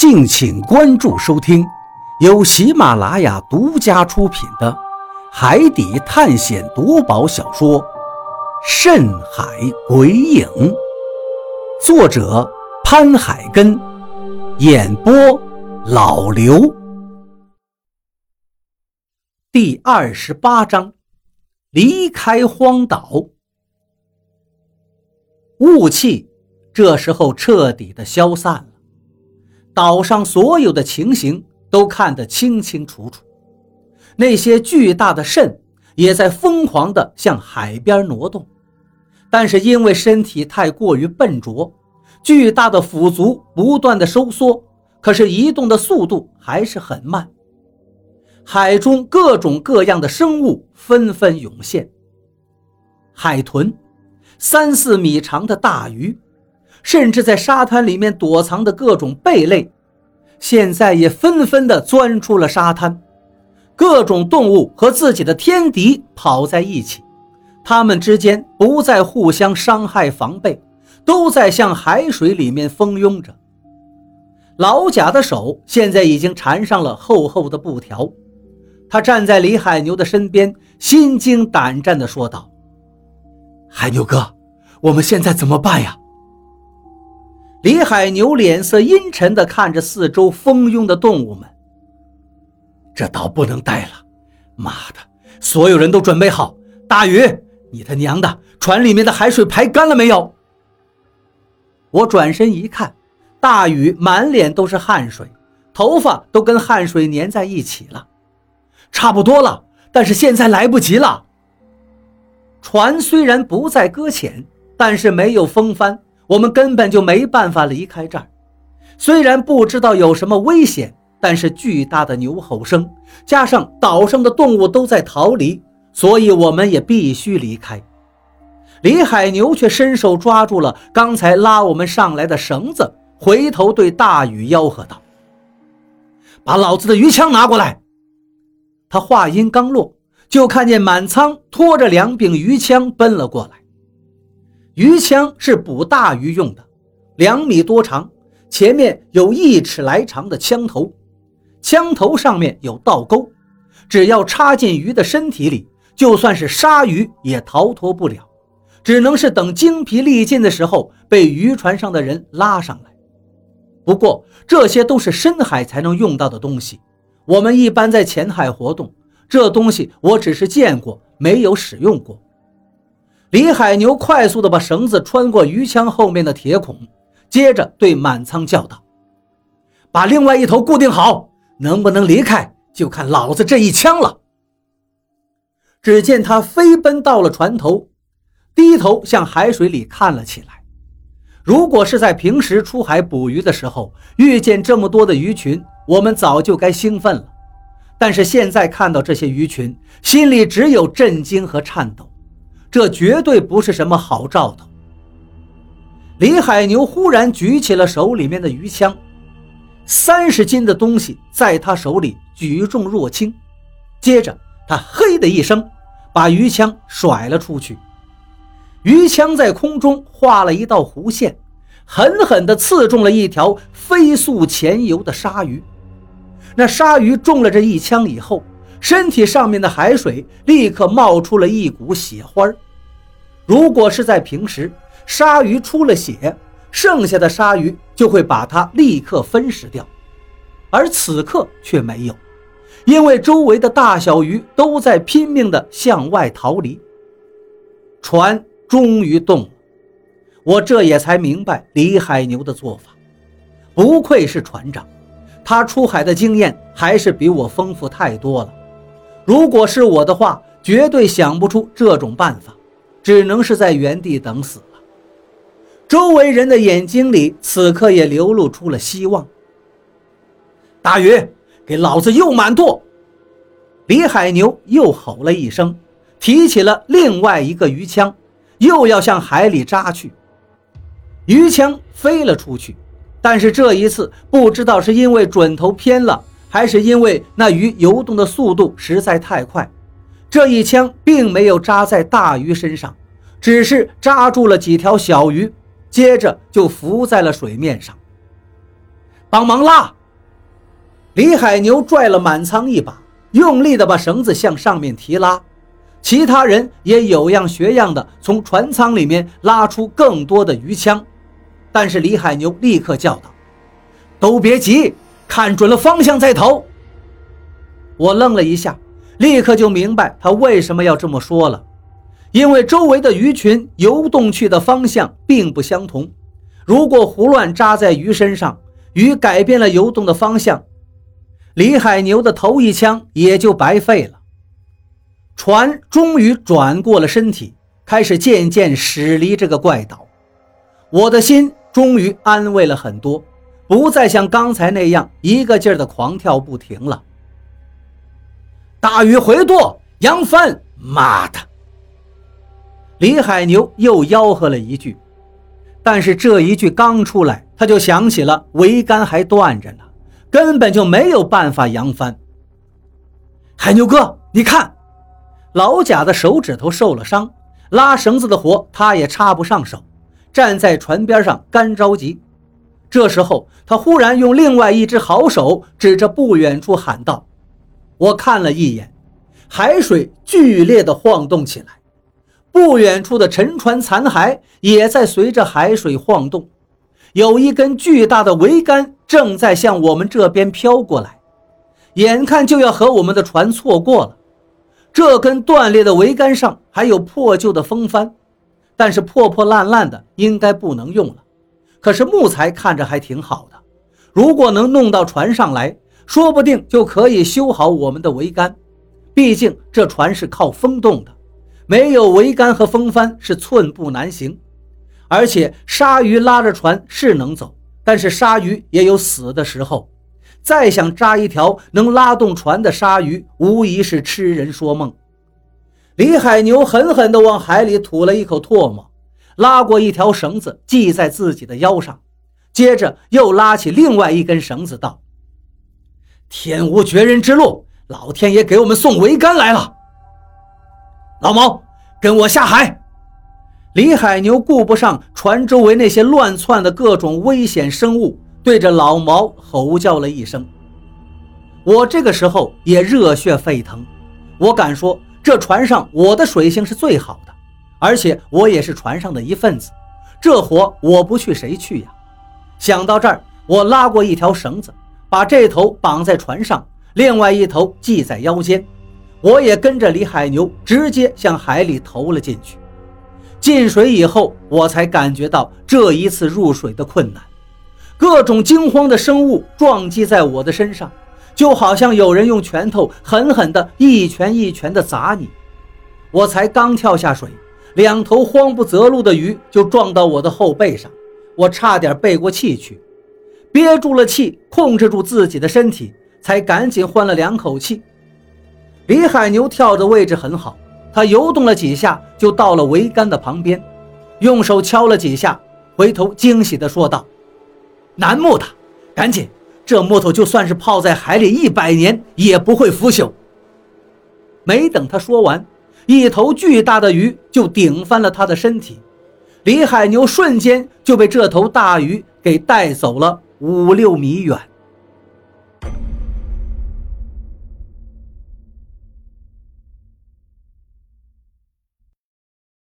敬请关注收听，由喜马拉雅独家出品的《海底探险夺宝小说》《深海鬼影》，作者潘海根，演播老刘。第二十八章，离开荒岛。雾气这时候彻底的消散。岛上所有的情形都看得清清楚楚，那些巨大的肾也在疯狂地向海边挪动，但是因为身体太过于笨拙，巨大的腐足不断的收缩，可是移动的速度还是很慢。海中各种各样的生物纷纷涌现，海豚，三四米长的大鱼。甚至在沙滩里面躲藏的各种贝类，现在也纷纷地钻出了沙滩。各种动物和自己的天敌跑在一起，它们之间不再互相伤害防备，都在向海水里面蜂拥着。老贾的手现在已经缠上了厚厚的布条，他站在李海牛的身边，心惊胆战地说道：“海牛哥，我们现在怎么办呀？”李海牛脸色阴沉地看着四周蜂拥的动物们。这岛不能待了，妈的！所有人都准备好。大鱼，你他娘的，船里面的海水排干了没有？我转身一看，大禹满脸都是汗水，头发都跟汗水粘在一起了。差不多了，但是现在来不及了。船虽然不再搁浅，但是没有风帆。我们根本就没办法离开这儿。虽然不知道有什么危险，但是巨大的牛吼声加上岛上的动物都在逃离，所以我们也必须离开。李海牛却伸手抓住了刚才拉我们上来的绳子，回头对大禹吆喝道：“把老子的鱼枪拿过来！”他话音刚落，就看见满仓拖着两柄鱼枪奔了过来。鱼枪是捕大鱼用的，两米多长，前面有一尺来长的枪头，枪头上面有倒钩，只要插进鱼的身体里，就算是鲨鱼也逃脱不了，只能是等精疲力尽的时候被渔船上的人拉上来。不过这些都是深海才能用到的东西，我们一般在浅海活动，这东西我只是见过，没有使用过。李海牛快速地把绳子穿过鱼枪后面的铁孔，接着对满仓叫道：“把另外一头固定好，能不能离开就看老子这一枪了。”只见他飞奔到了船头，低头向海水里看了起来。如果是在平时出海捕鱼的时候遇见这么多的鱼群，我们早就该兴奋了。但是现在看到这些鱼群，心里只有震惊和颤抖。这绝对不是什么好兆头。李海牛忽然举起了手里面的鱼枪，三十斤的东西在他手里举重若轻。接着，他嘿的一声，把鱼枪甩了出去。鱼枪在空中画了一道弧线，狠狠地刺中了一条飞速前游的鲨鱼。那鲨鱼中了这一枪以后，身体上面的海水立刻冒出了一股血花如果是在平时，鲨鱼出了血，剩下的鲨鱼就会把它立刻分食掉。而此刻却没有，因为周围的大小鱼都在拼命地向外逃离。船终于动了，我这也才明白李海牛的做法。不愧是船长，他出海的经验还是比我丰富太多了。如果是我的话，绝对想不出这种办法，只能是在原地等死了。周围人的眼睛里此刻也流露出了希望。大鱼，给老子又满舵！李海牛又吼了一声，提起了另外一个鱼枪，又要向海里扎去。鱼枪飞了出去，但是这一次不知道是因为准头偏了。还是因为那鱼游动的速度实在太快，这一枪并没有扎在大鱼身上，只是扎住了几条小鱼，接着就浮在了水面上。帮忙拉！李海牛拽了满仓一把，用力地把绳子向上面提拉。其他人也有样学样的从船舱里面拉出更多的鱼枪，但是李海牛立刻叫道：“都别急，看准了方向再投。”我愣了一下，立刻就明白他为什么要这么说了，因为周围的鱼群游动去的方向并不相同，如果胡乱扎在鱼身上，鱼改变了游动的方向，李海牛的头一枪也就白费了。船终于转过了身体，开始渐渐驶离这个怪岛。我的心终于安慰了很多，不再像刚才那样一个劲儿的狂跳不停了。大鱼回舵，扬帆！妈的！李海牛又吆喝了一句，但是这一句刚出来，他就想起了桅杆还断着呢，根本就没有办法扬帆。海牛哥，你看。老贾的手指头受了伤，拉绳子的活他也插不上手，站在船边上干着急。这时候，他忽然用另外一只好手指着不远处喊道：“我看了一眼，海水剧烈的晃动起来，不远处的沉船残骸也在随着海水晃动，有一根巨大的桅杆正在向我们这边飘过来，眼看就要和我们的船错过了。”这根断裂的桅杆上还有破旧的风帆，但是破破烂烂的，应该不能用了。可是木材看着还挺好的，如果能弄到船上来，说不定就可以修好我们的桅杆。毕竟这船是靠风动的，没有桅杆和风帆是寸步难行。而且鲨鱼拉着船是能走，但是鲨鱼也有死的时候。再想扎一条能拉动船的鲨鱼，无疑是痴人说梦。李海牛狠狠地往海里吐了一口唾沫，拉过一条绳子系在自己的腰上，接着又拉起另外一根绳子，道：“天无绝人之路，老天爷给我们送桅杆来了。”老毛，跟我下海！李海牛顾不上船周围那些乱窜的各种危险生物。对着老毛吼叫了一声，我这个时候也热血沸腾。我敢说，这船上我的水性是最好的，而且我也是船上的一份子。这活我不去谁去呀？想到这儿，我拉过一条绳子，把这头绑在船上，另外一头系在腰间。我也跟着李海牛直接向海里投了进去。进水以后，我才感觉到这一次入水的困难。各种惊慌的生物撞击在我的身上，就好像有人用拳头狠狠地一拳一拳地砸你。我才刚跳下水，两头慌不择路的鱼就撞到我的后背上，我差点背过气去，憋住了气，控制住自己的身体，才赶紧换了两口气。李海牛跳的位置很好，他游动了几下就到了桅杆的旁边，用手敲了几下，回头惊喜地说道。楠木的，赶紧！这木头就算是泡在海里一百年也不会腐朽。没等他说完，一头巨大的鱼就顶翻了他的身体，李海牛瞬间就被这头大鱼给带走了五六米远。